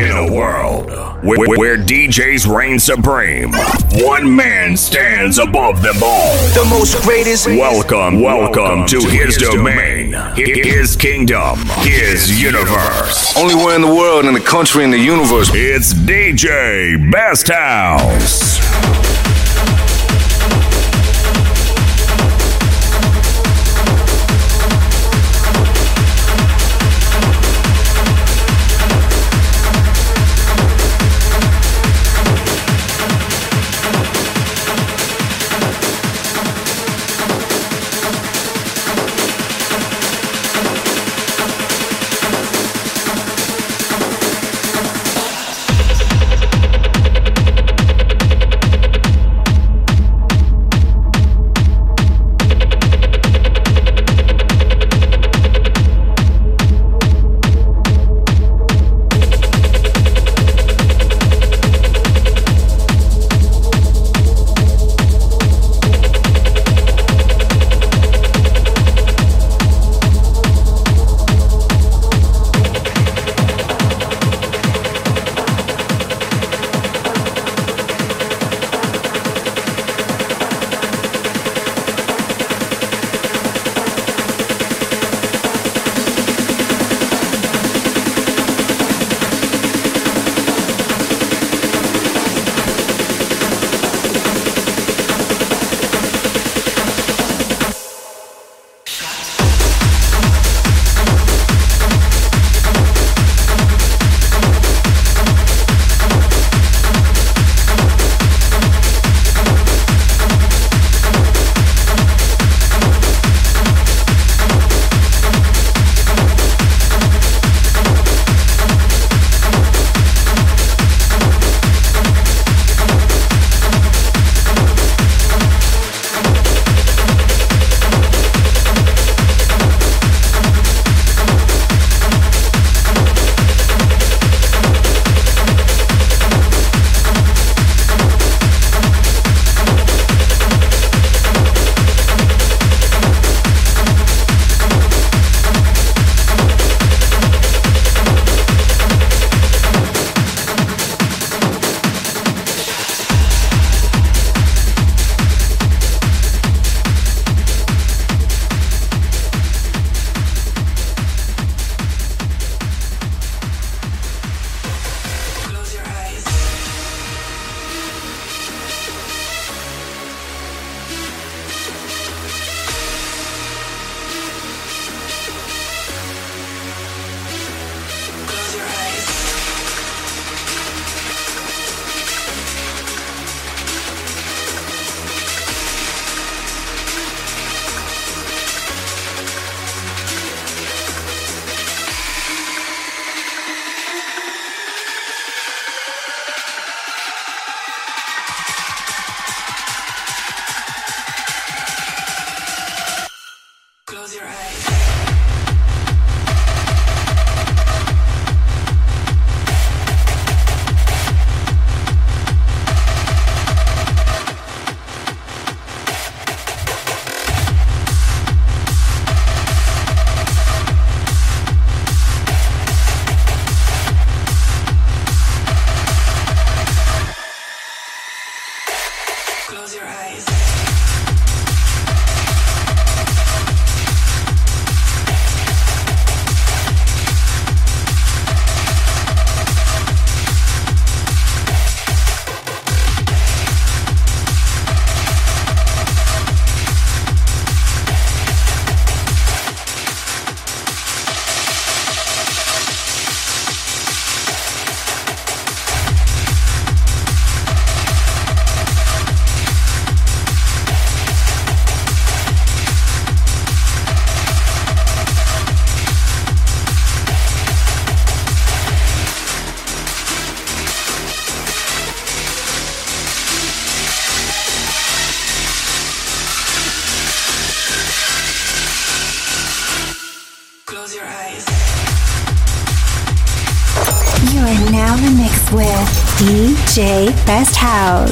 In a world where, where DJs reign supreme, one man stands above them all. The most greatest. Welcome, welcome to his domain, his kingdom, his universe. Only one in the world, in the country, in the universe. It's DJ Best House. DJ Best House. Best House.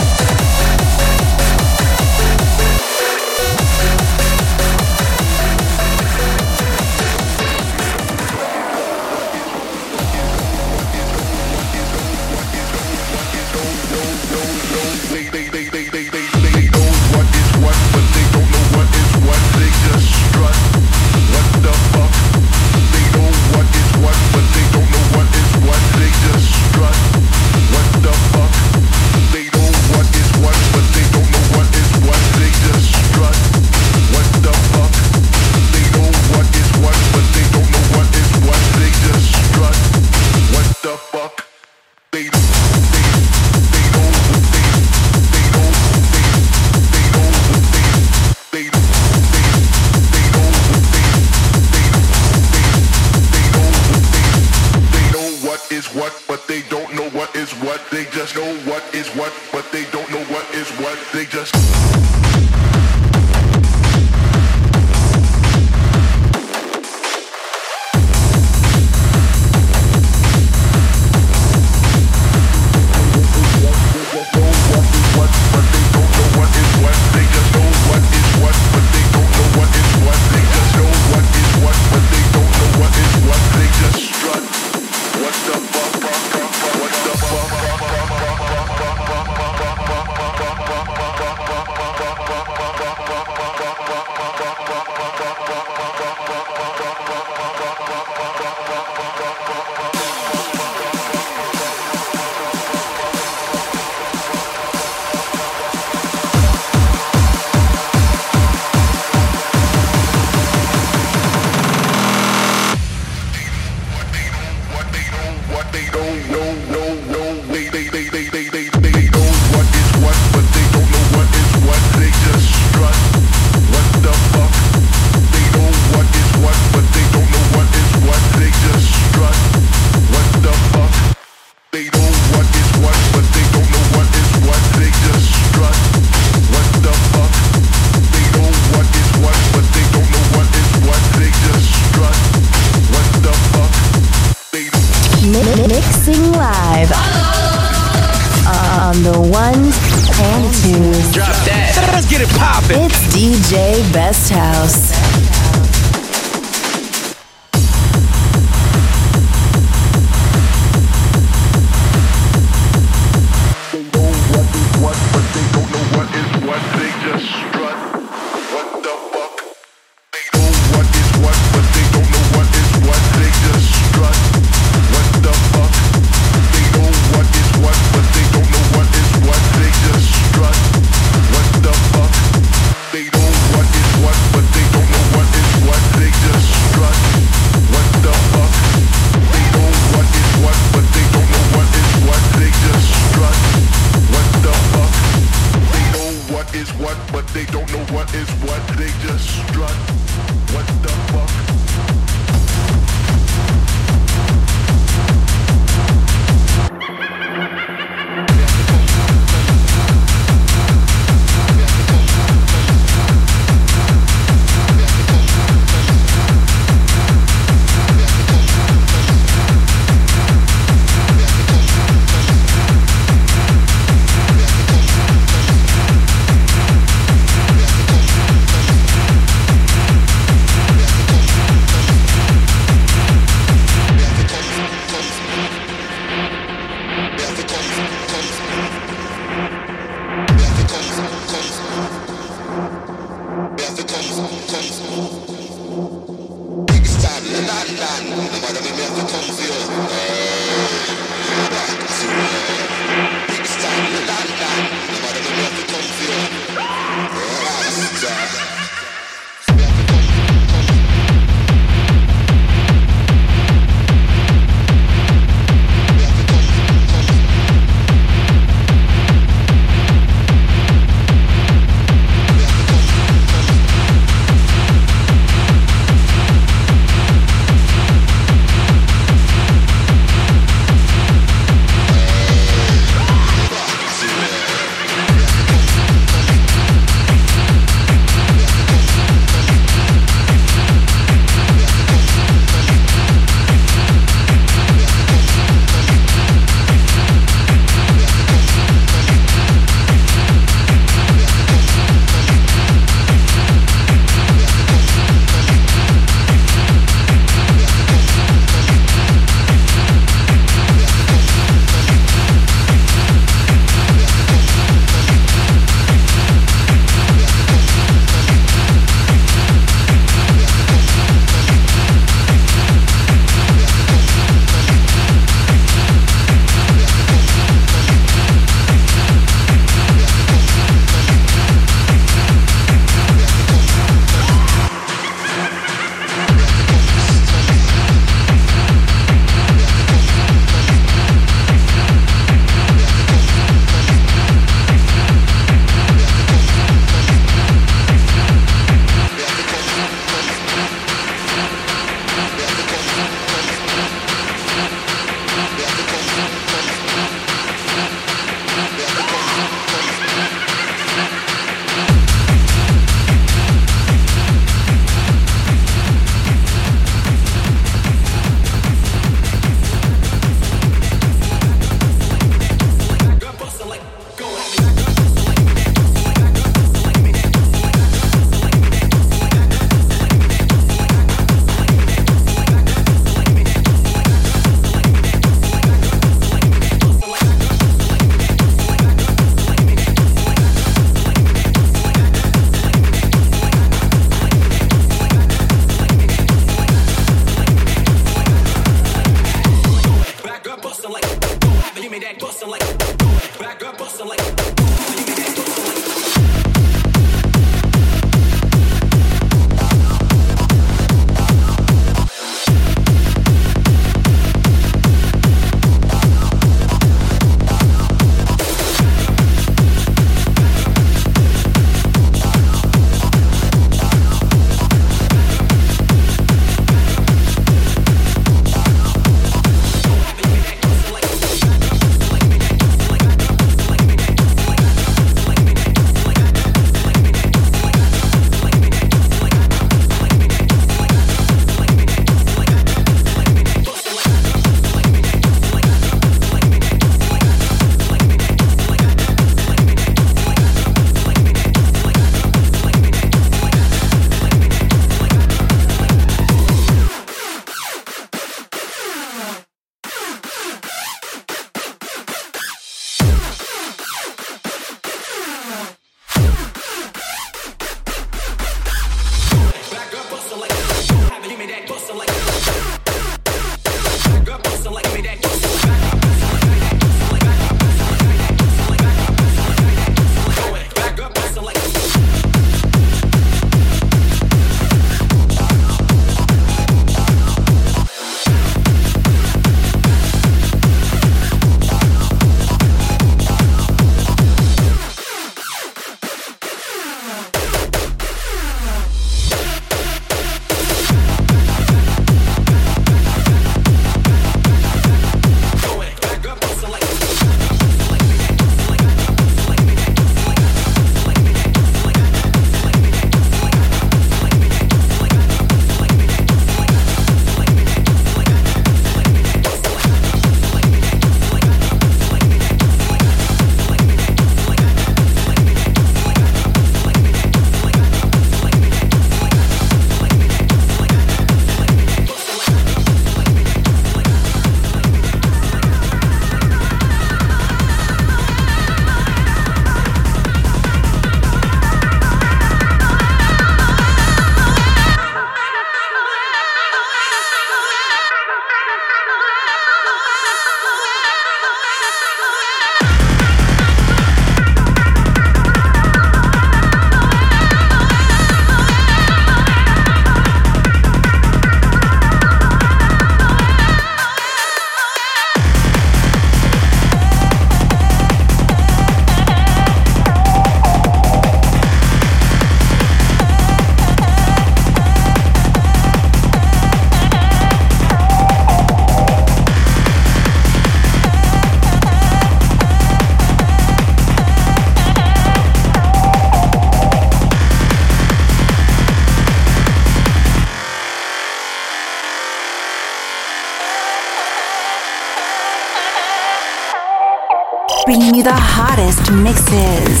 Hottest mixes.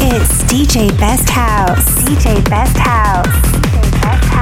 It's DJ Best House. DJ Best House. DJ Best House.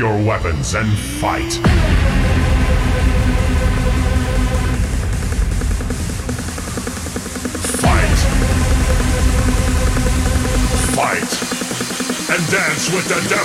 Your weapons and fight. Fight. Fight. And dance with the devil.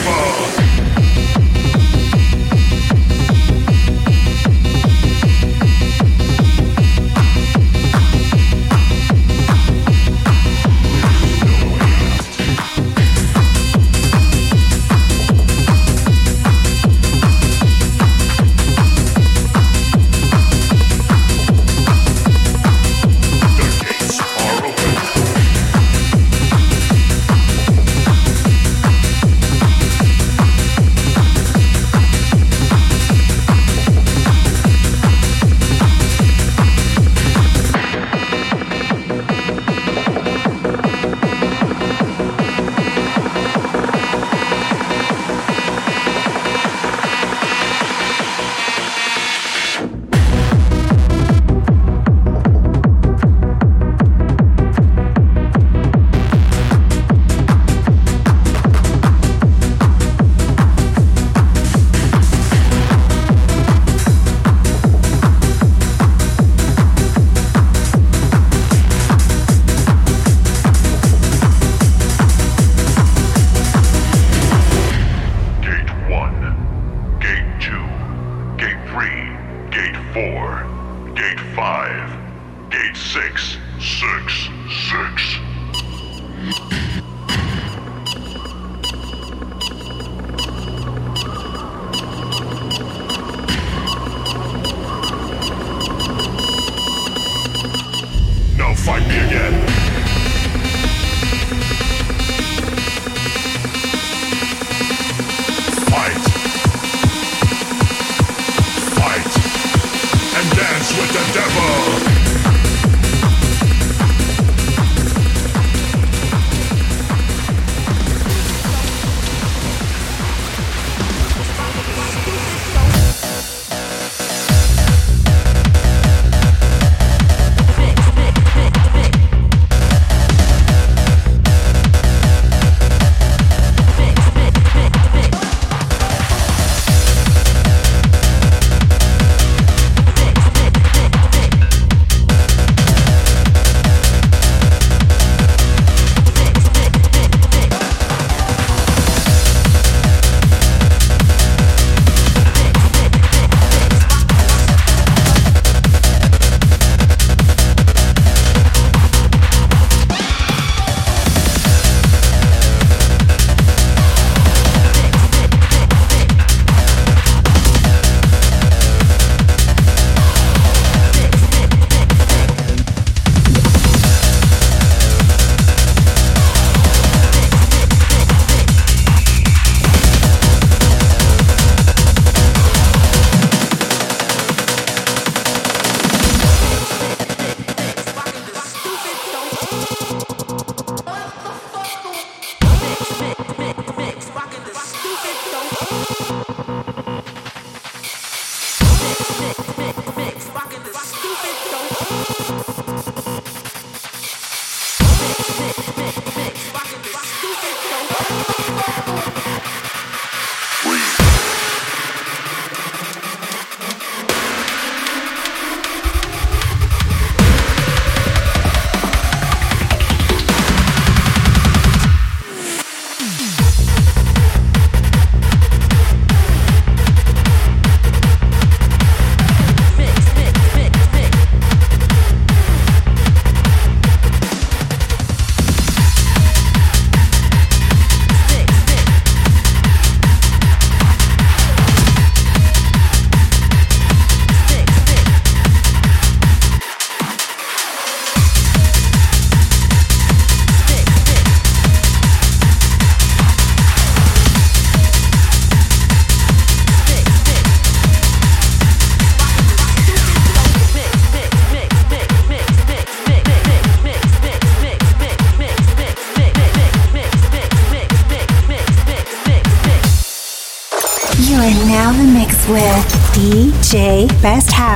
Best House.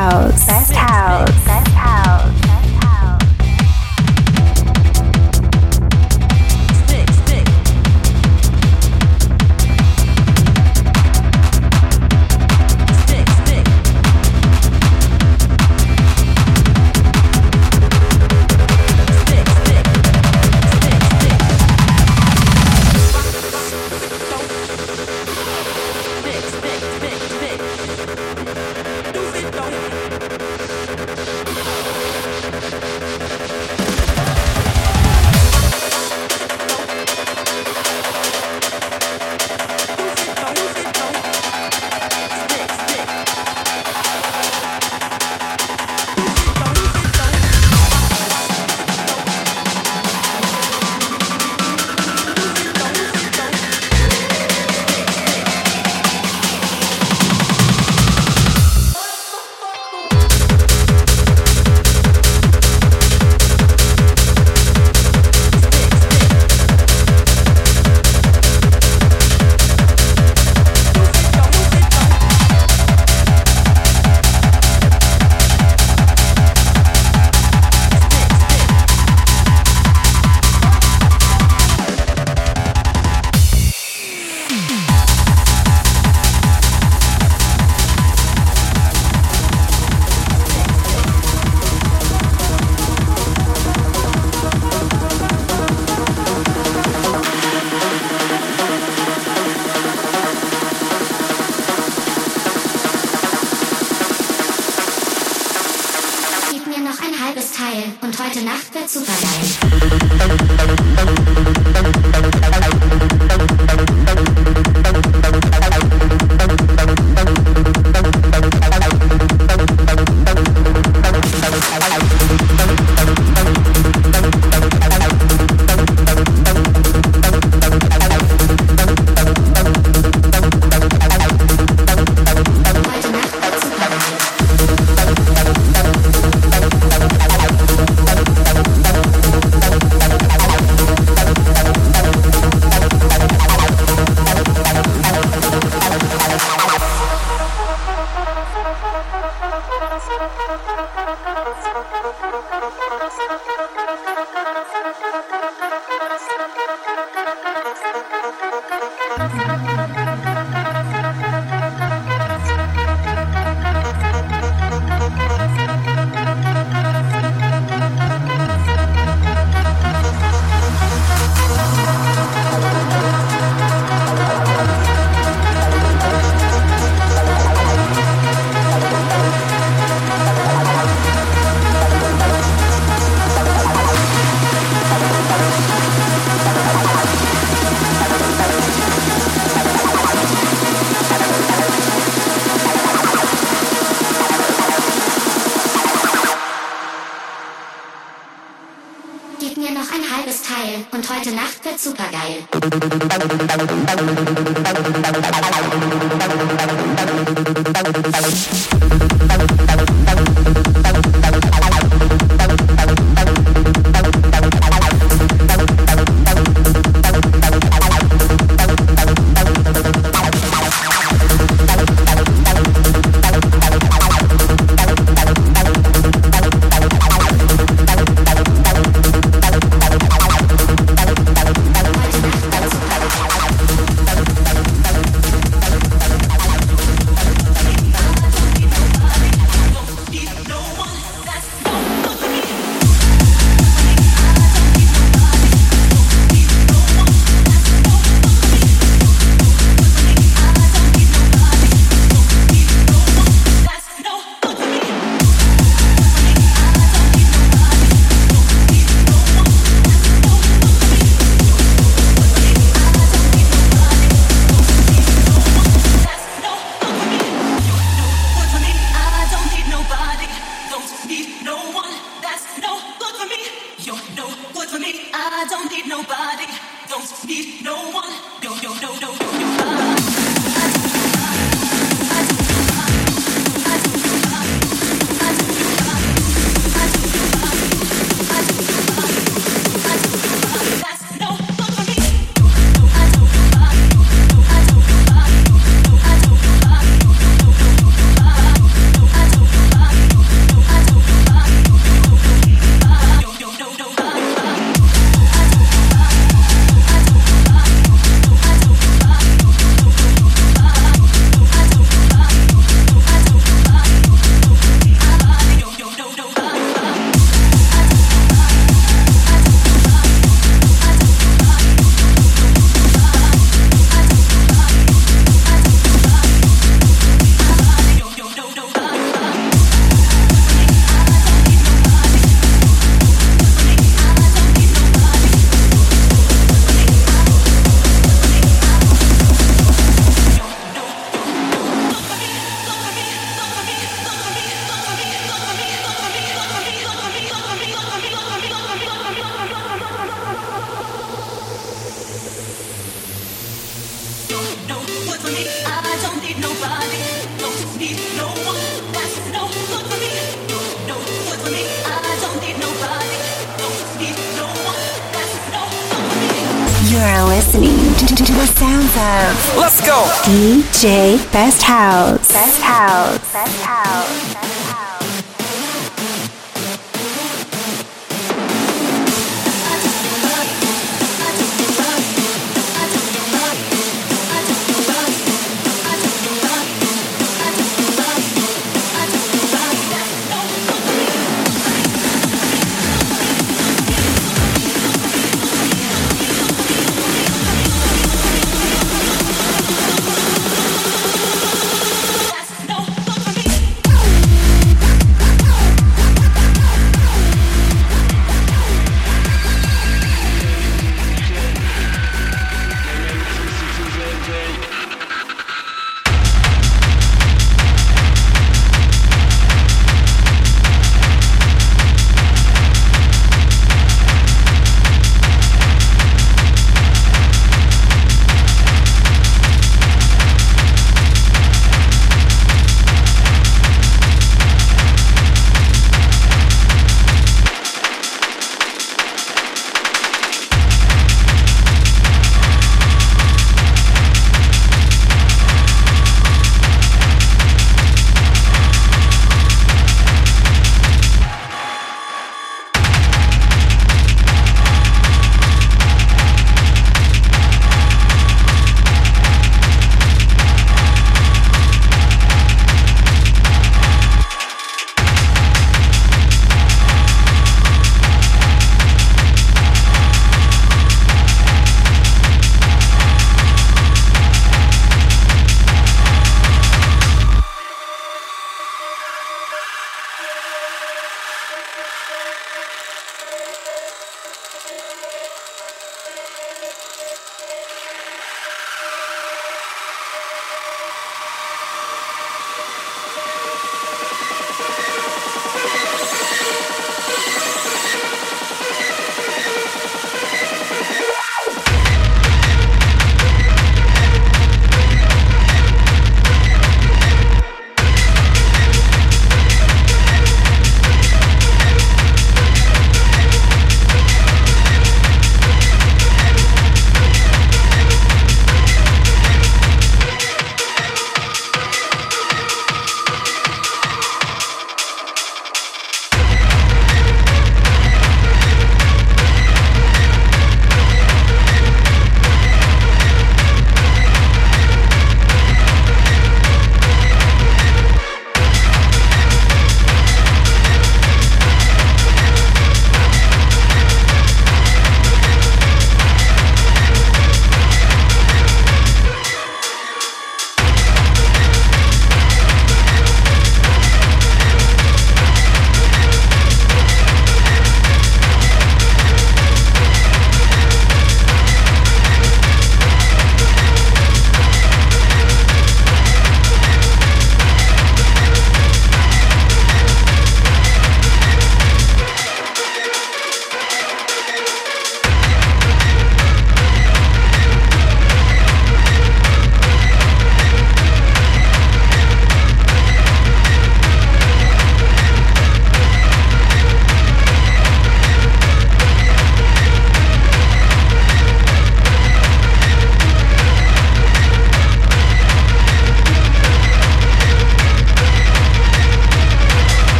DJ Best House. Best House.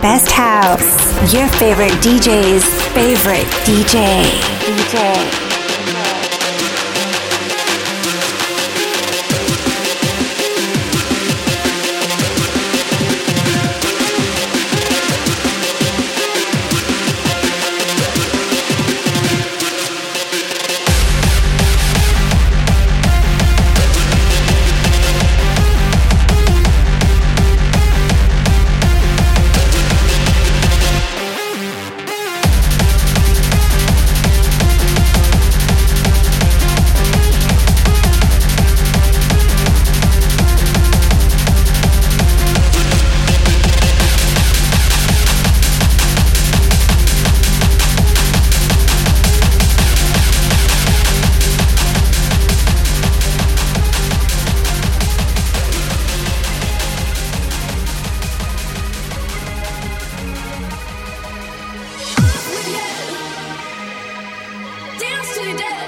Best House. Your favorite DJ's favorite DJ. DJ. She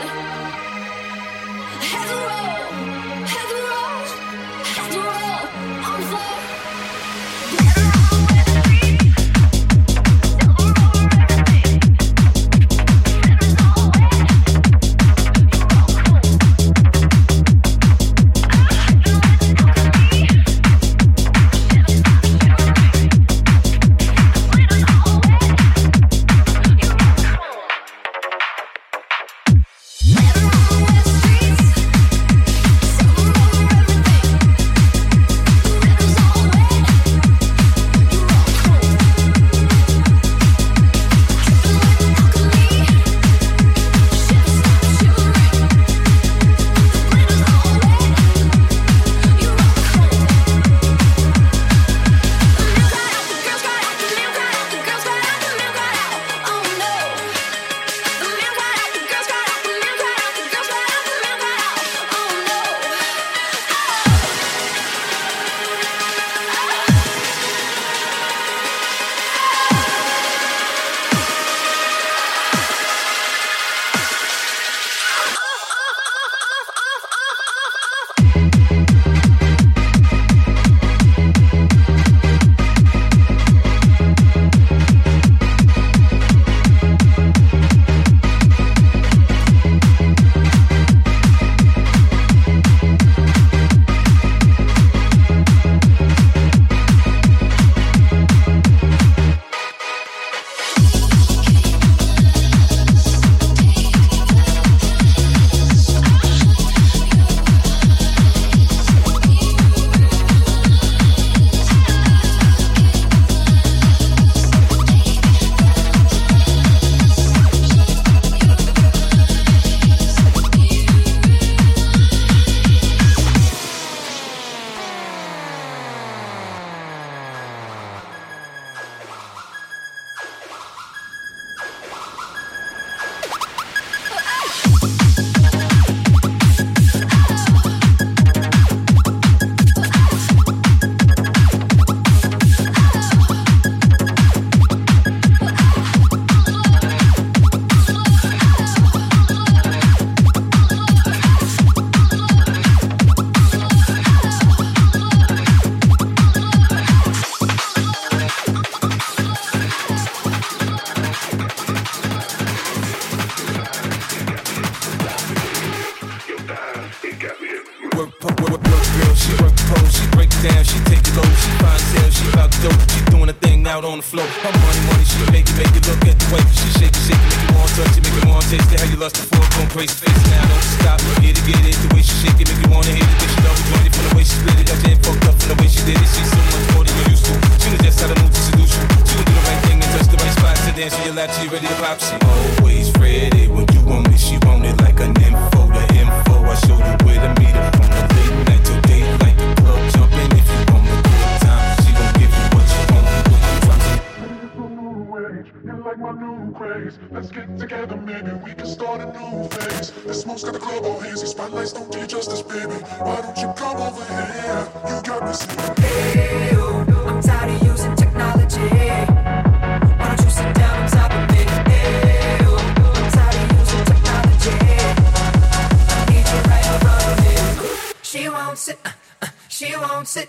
won't sit.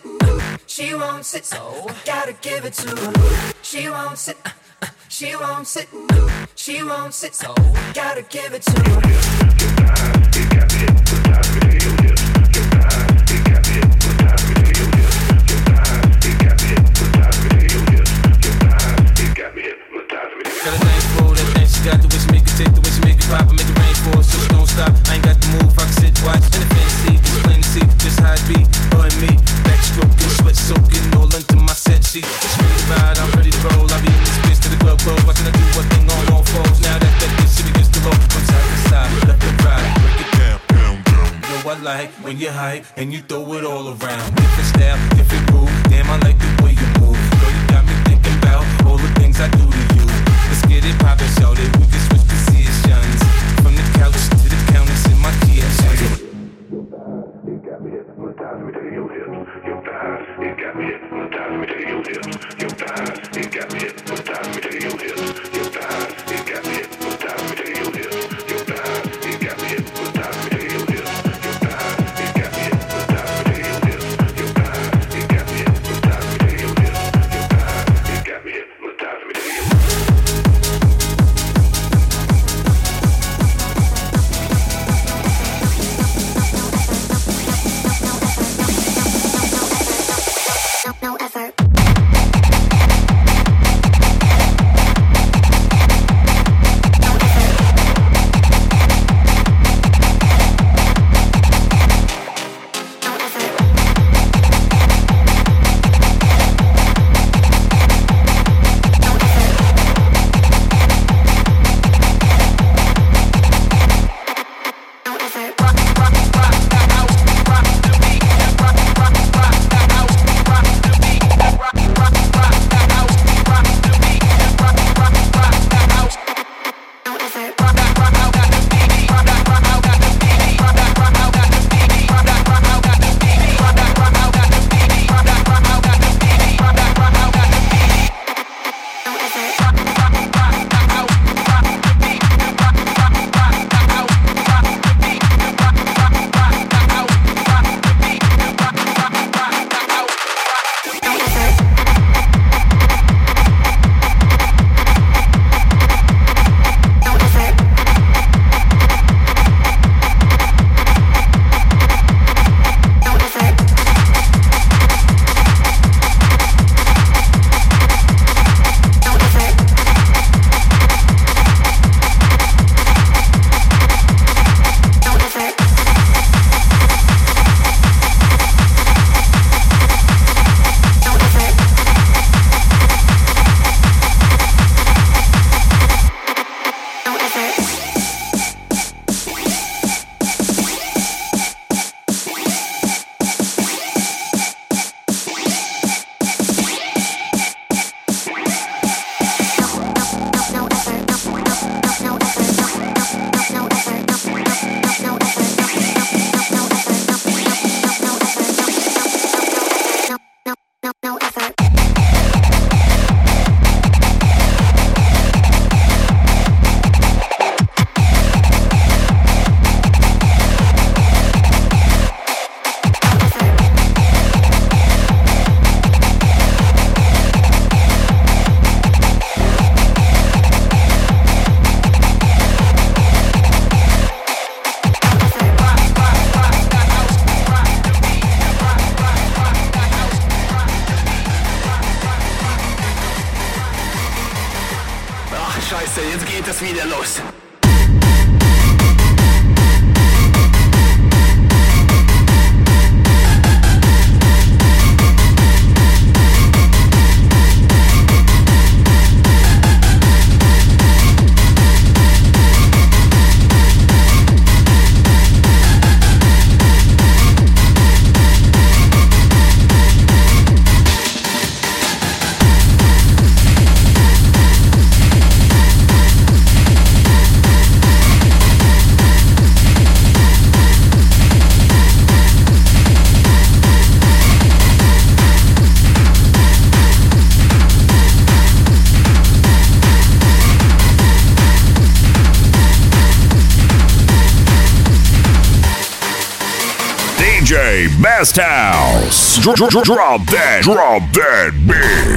She won't sit. So gotta give it to her. She won't sit. She won't sit. She won't sit. So gotta give it to her. got the wish maker, take the wish maker pop and make it rain for us. Just don't stop. I ain't got the move, I can sit, watch, and the fancy Just plain to see, just how it be. Sweat soaking, all into my set sheet. It's really ride, I'm ready to roll. I be in this bitch to the club close, watching her do one thing on all fours. Now that that bitch she begins to roll from side to side, left and right, break it down, down, down. You know I like when you hype and you throw it all around. Different style, different groove. Damn, I like the way you move. Girl, you got me thinking about all the things I do to you. Let's get it poppin', shout it. We can switch positions from the couch drop that, drop that beat.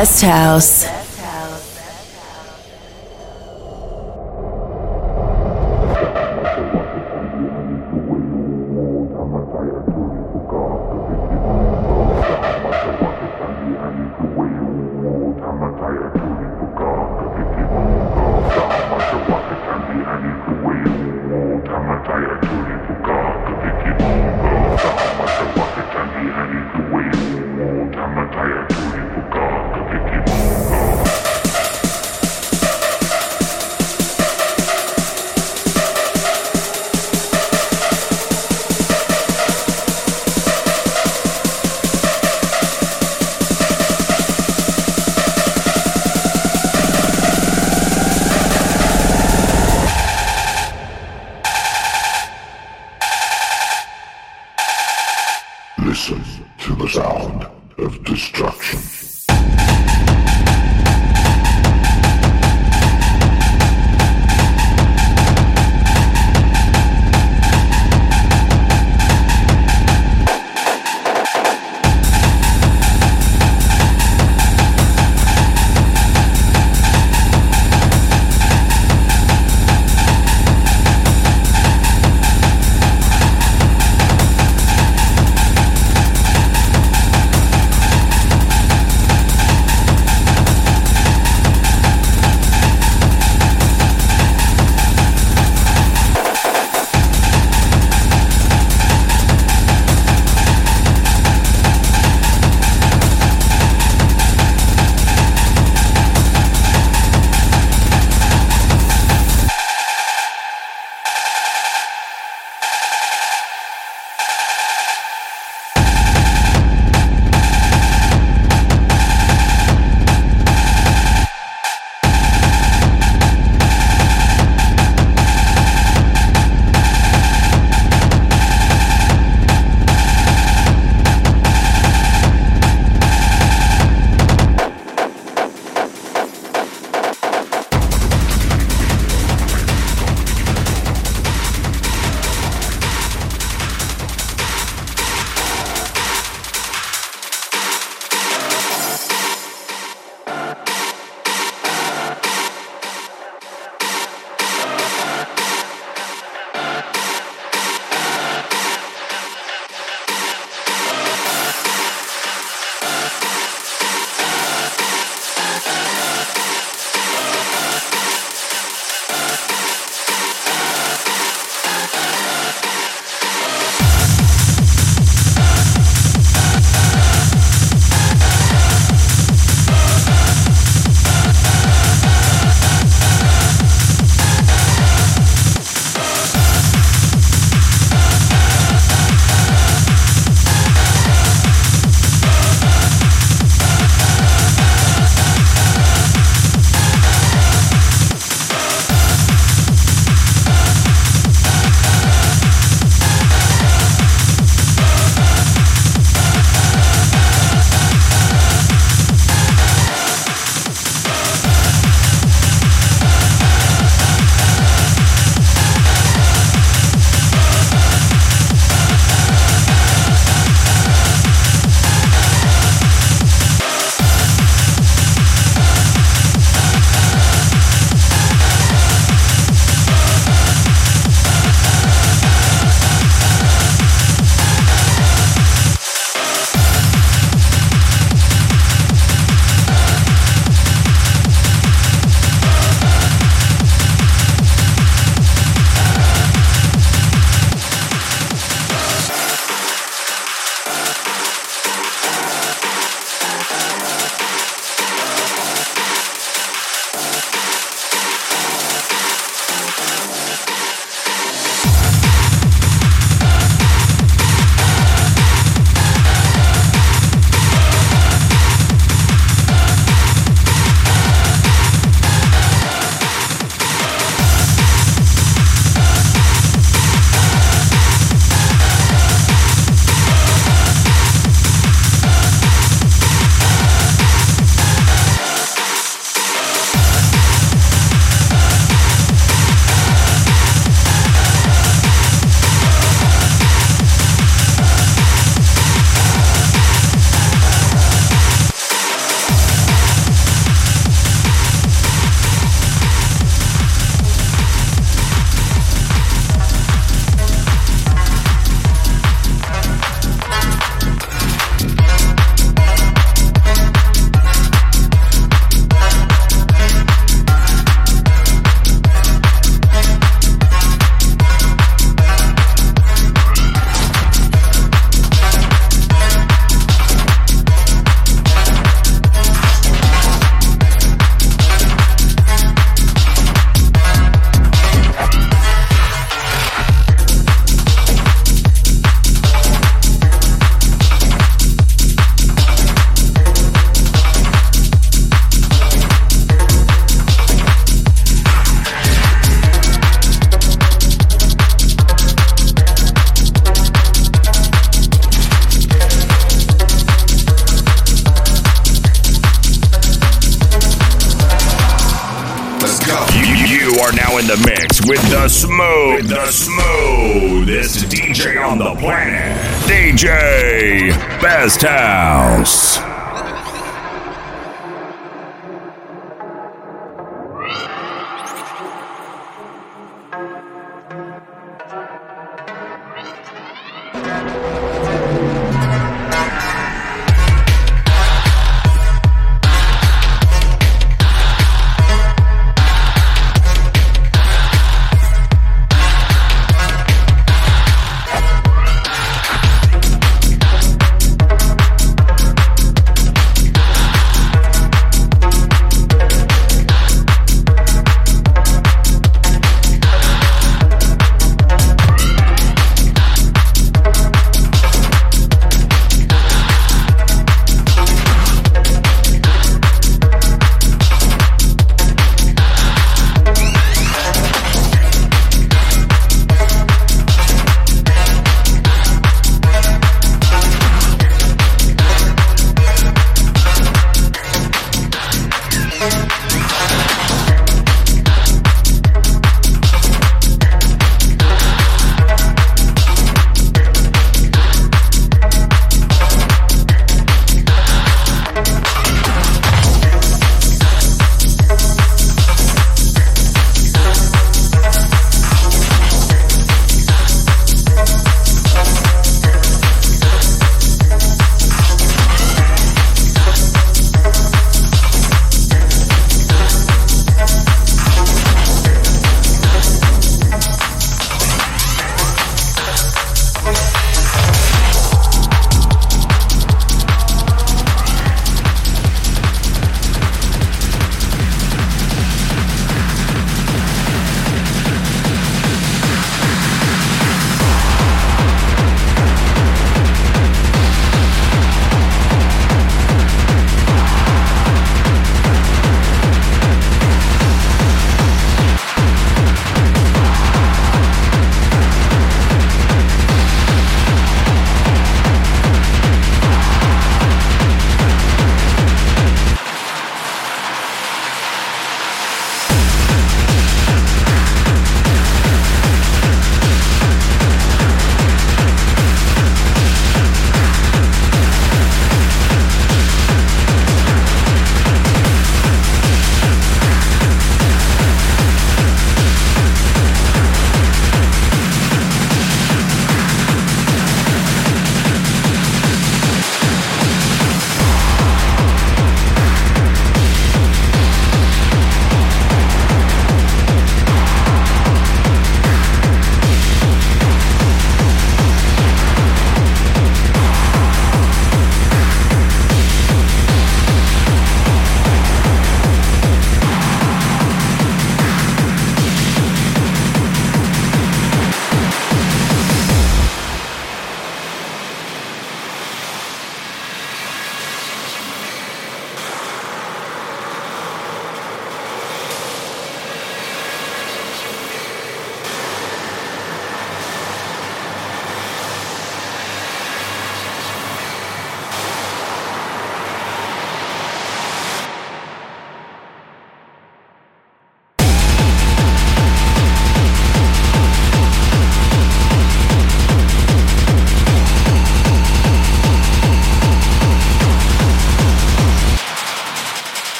DJ Best House.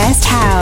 Best House.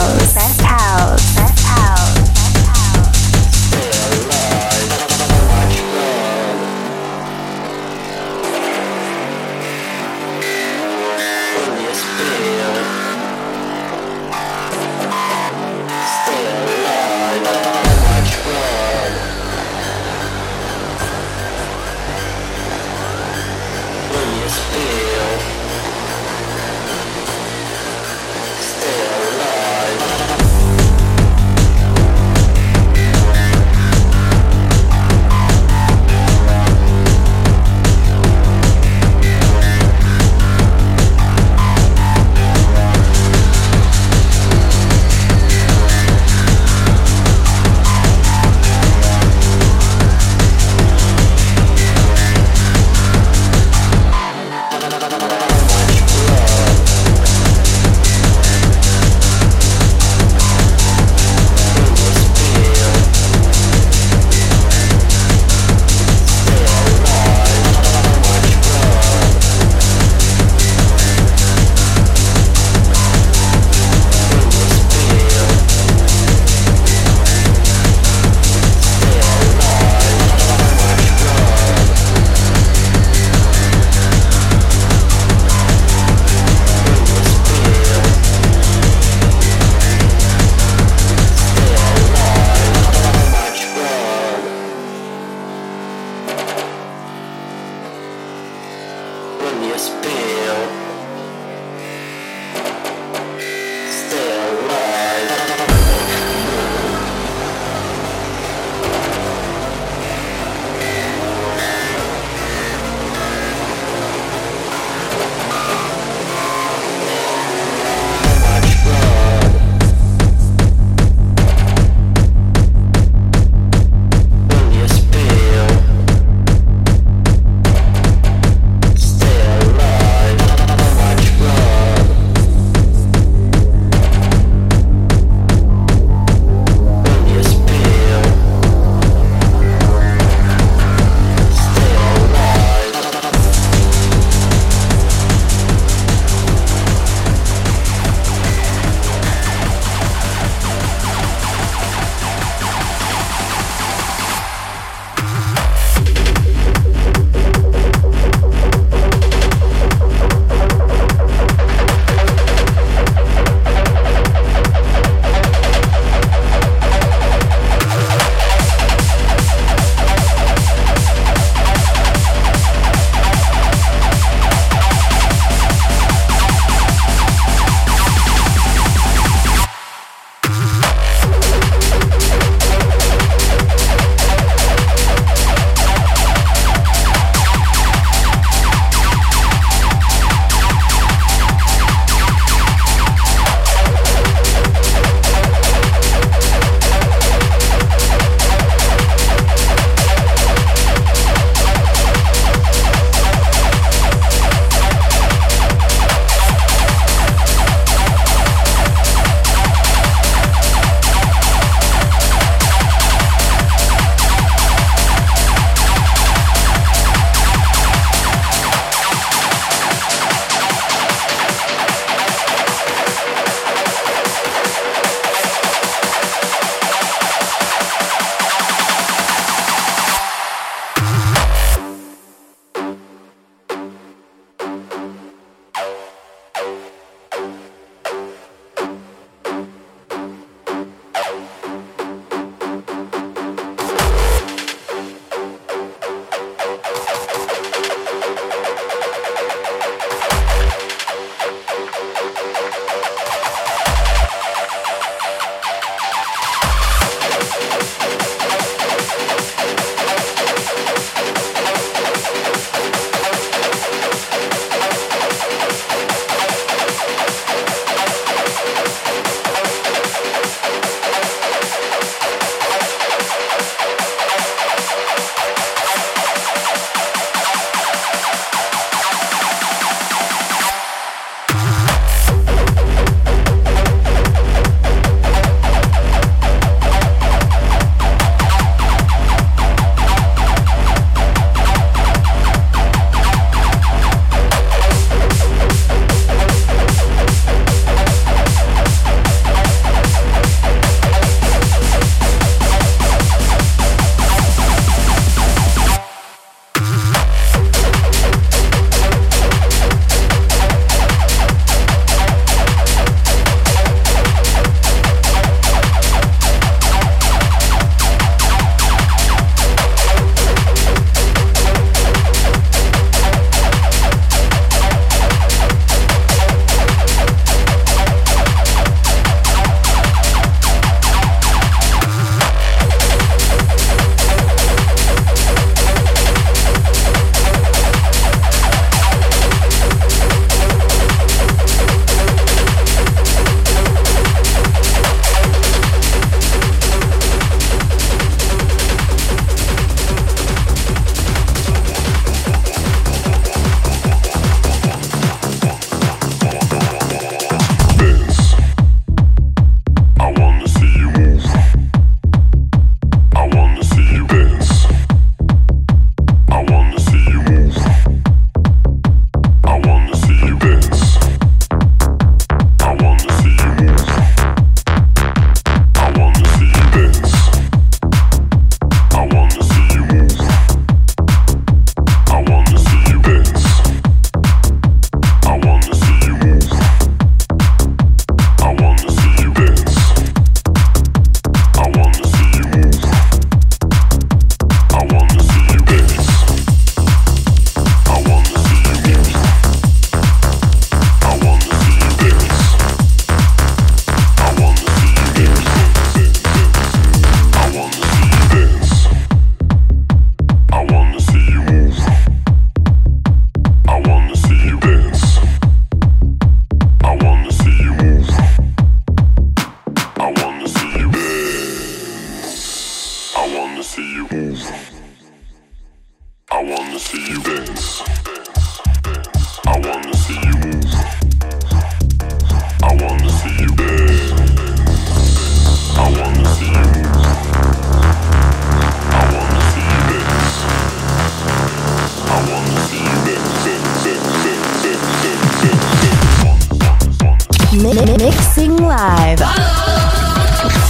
Mixing live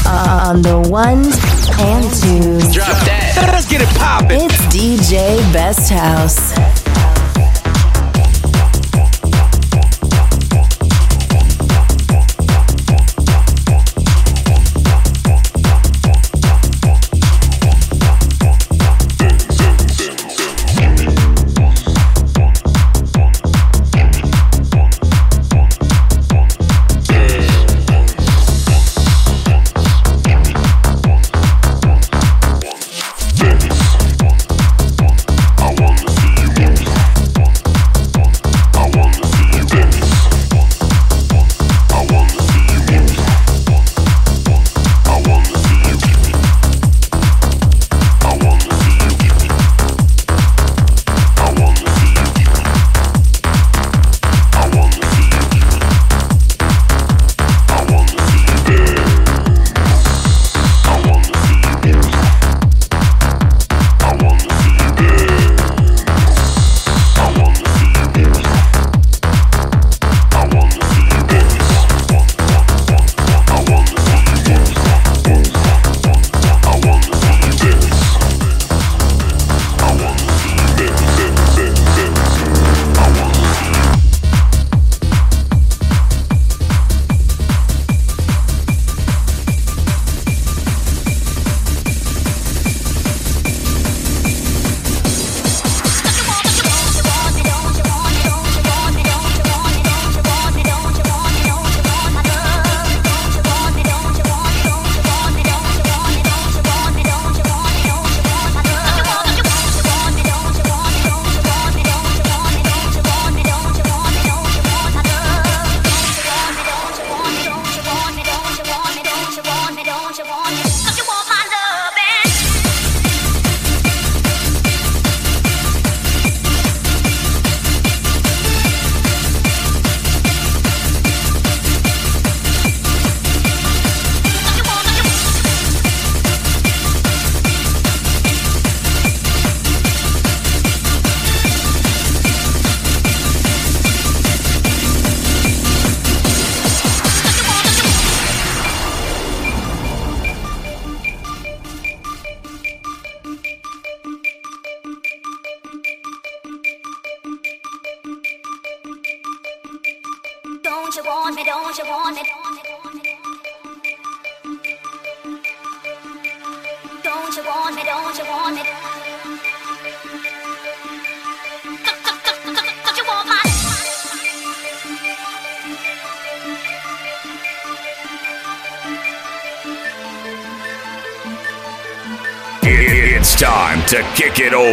uh, on the ones and twos. Drop that. Let's get it poppin'. It's DJ Best House.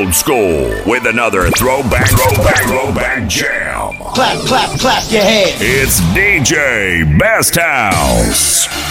Old school with another throwback, throwback, throwback jam. Clap, clap, clap your hands. It's DJ Best House.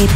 It's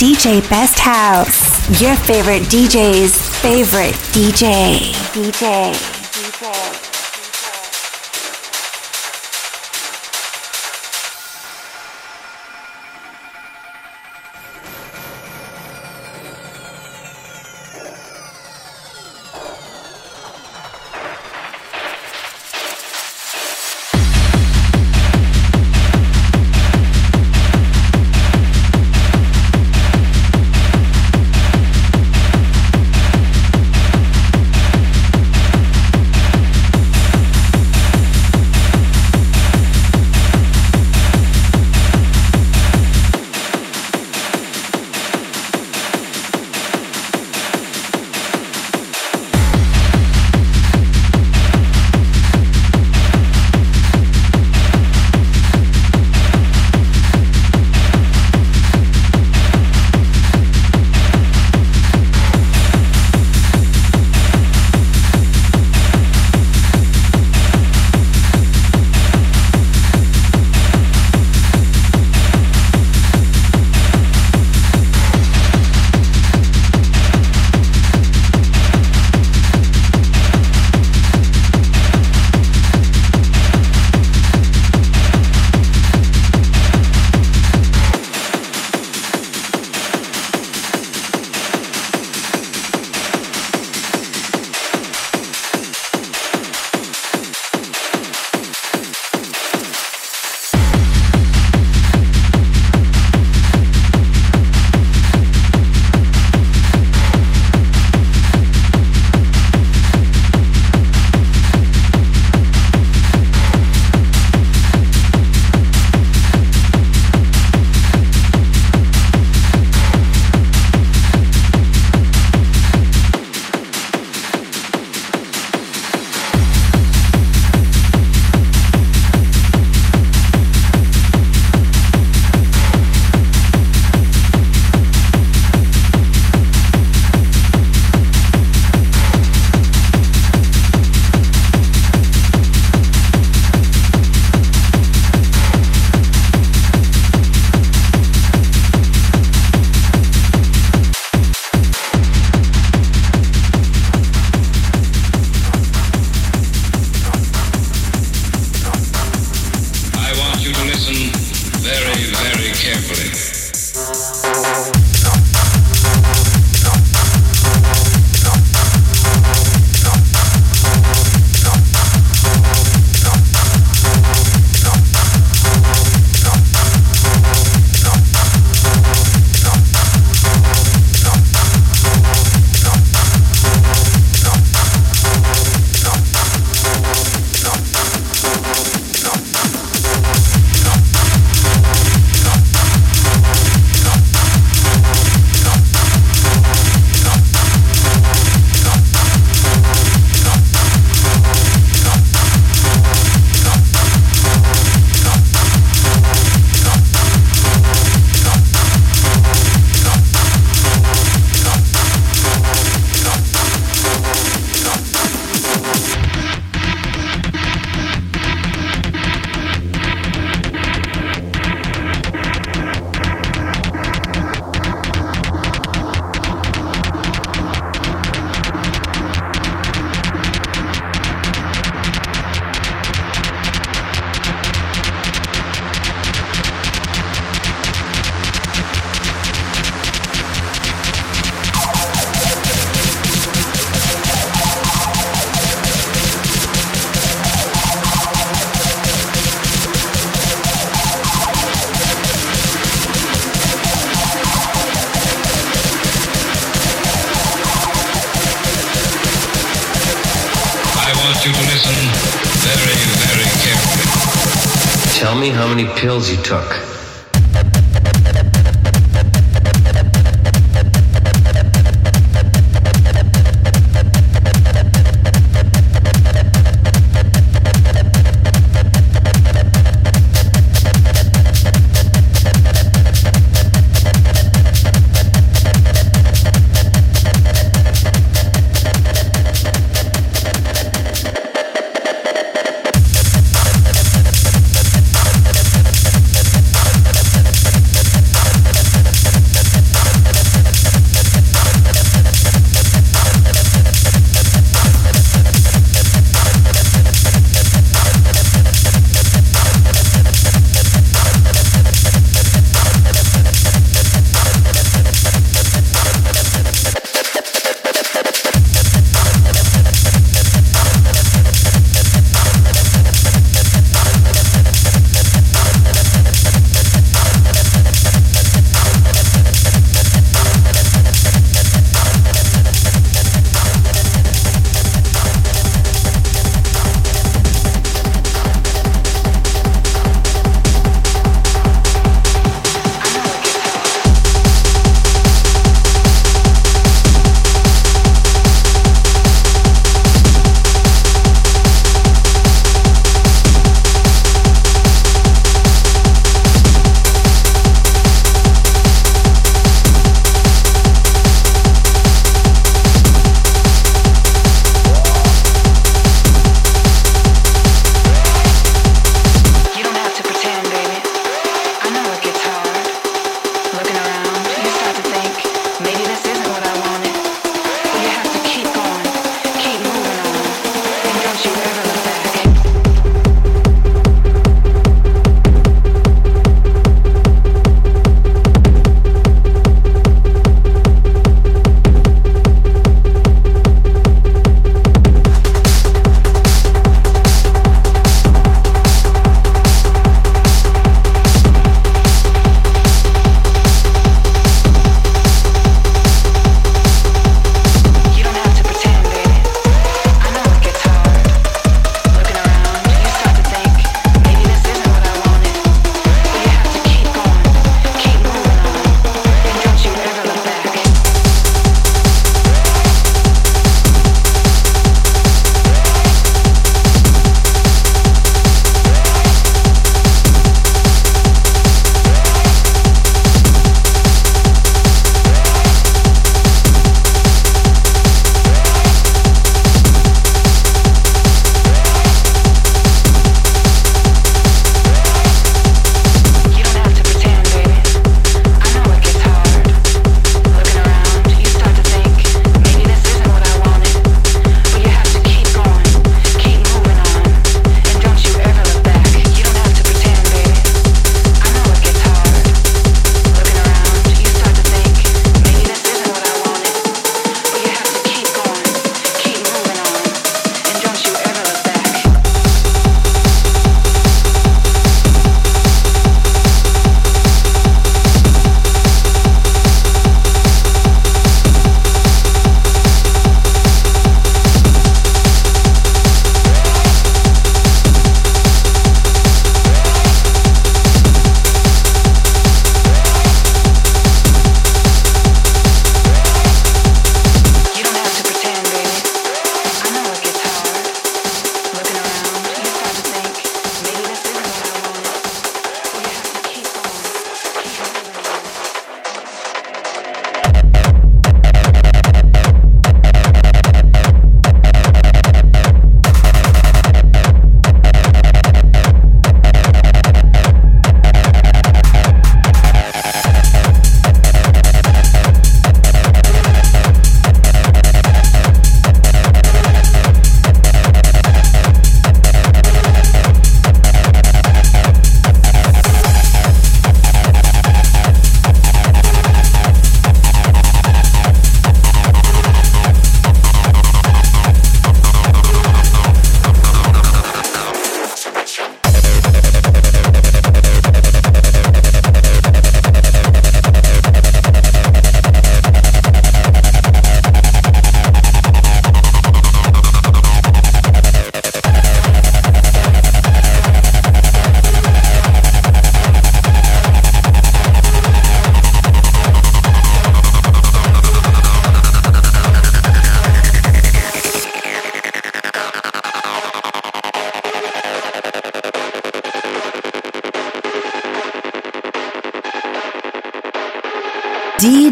DJ Best House. Your favorite DJ's favorite DJ. DJ. Pills you took.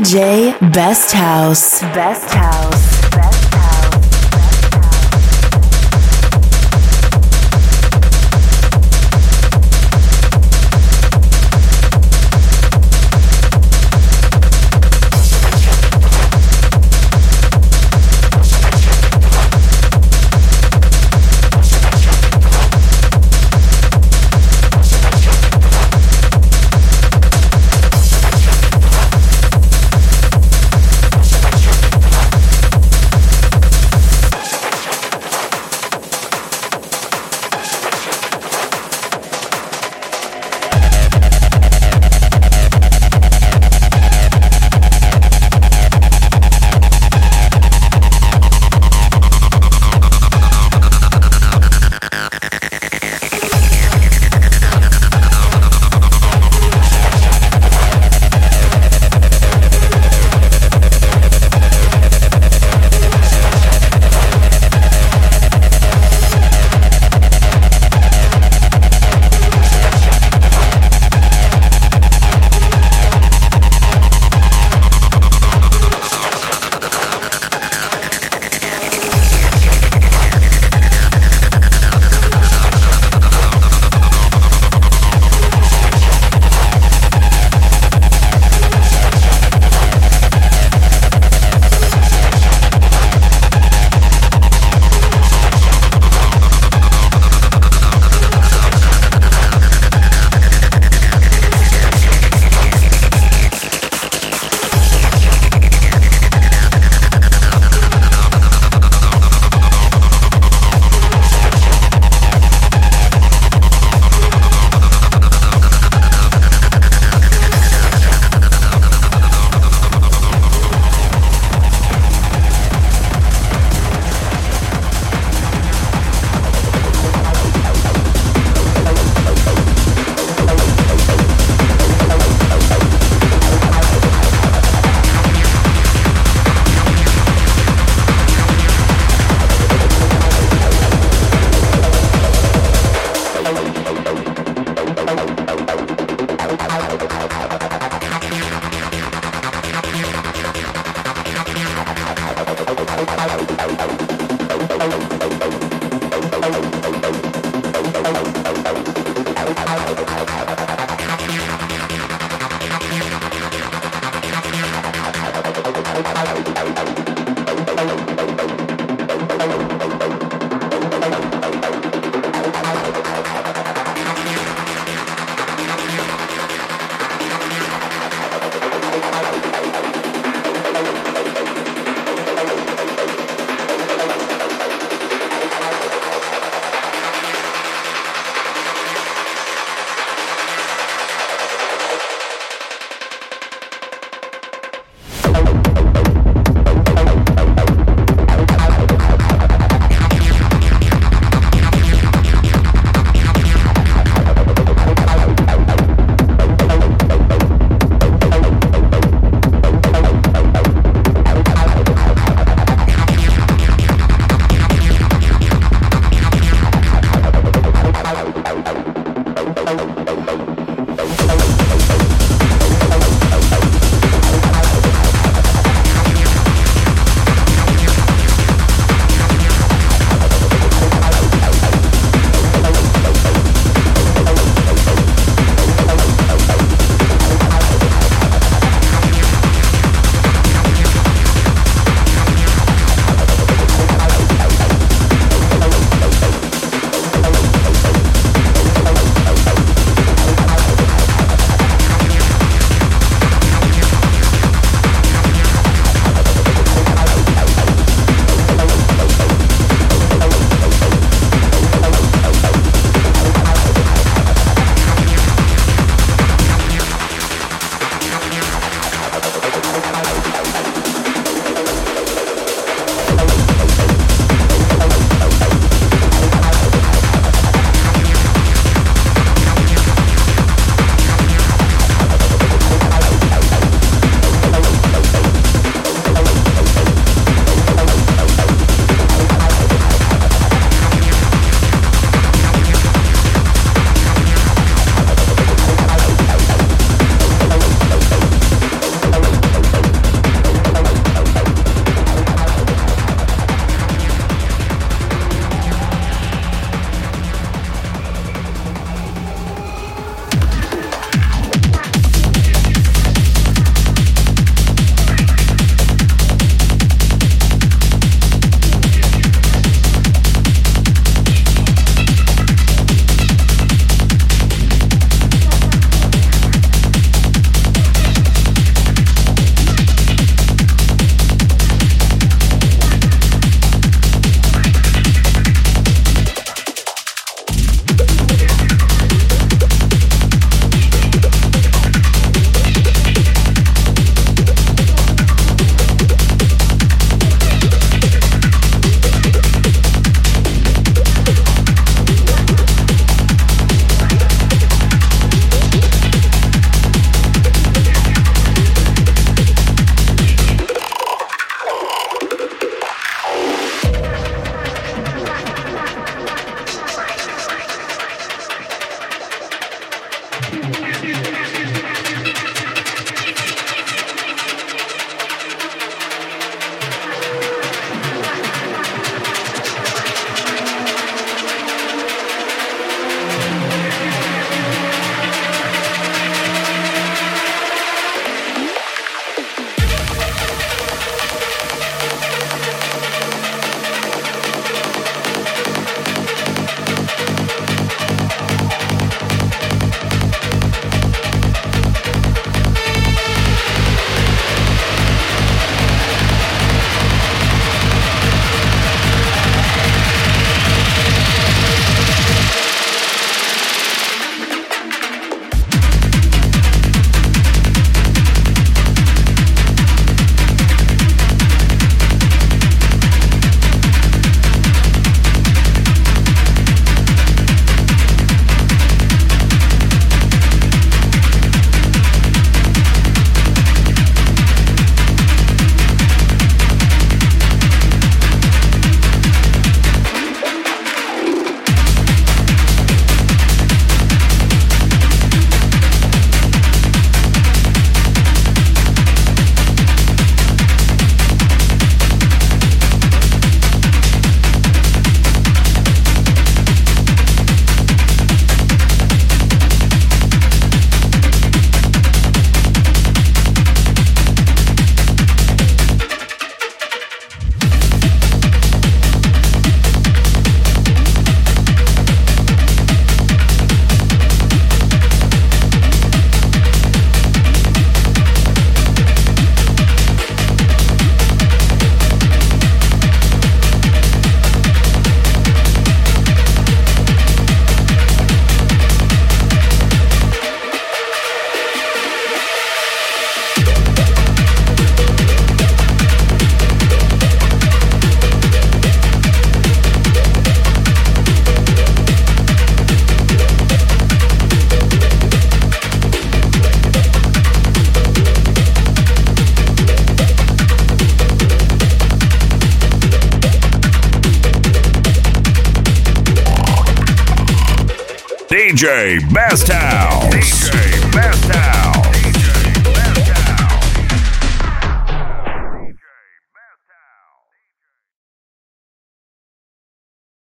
DJ Best House. Best House.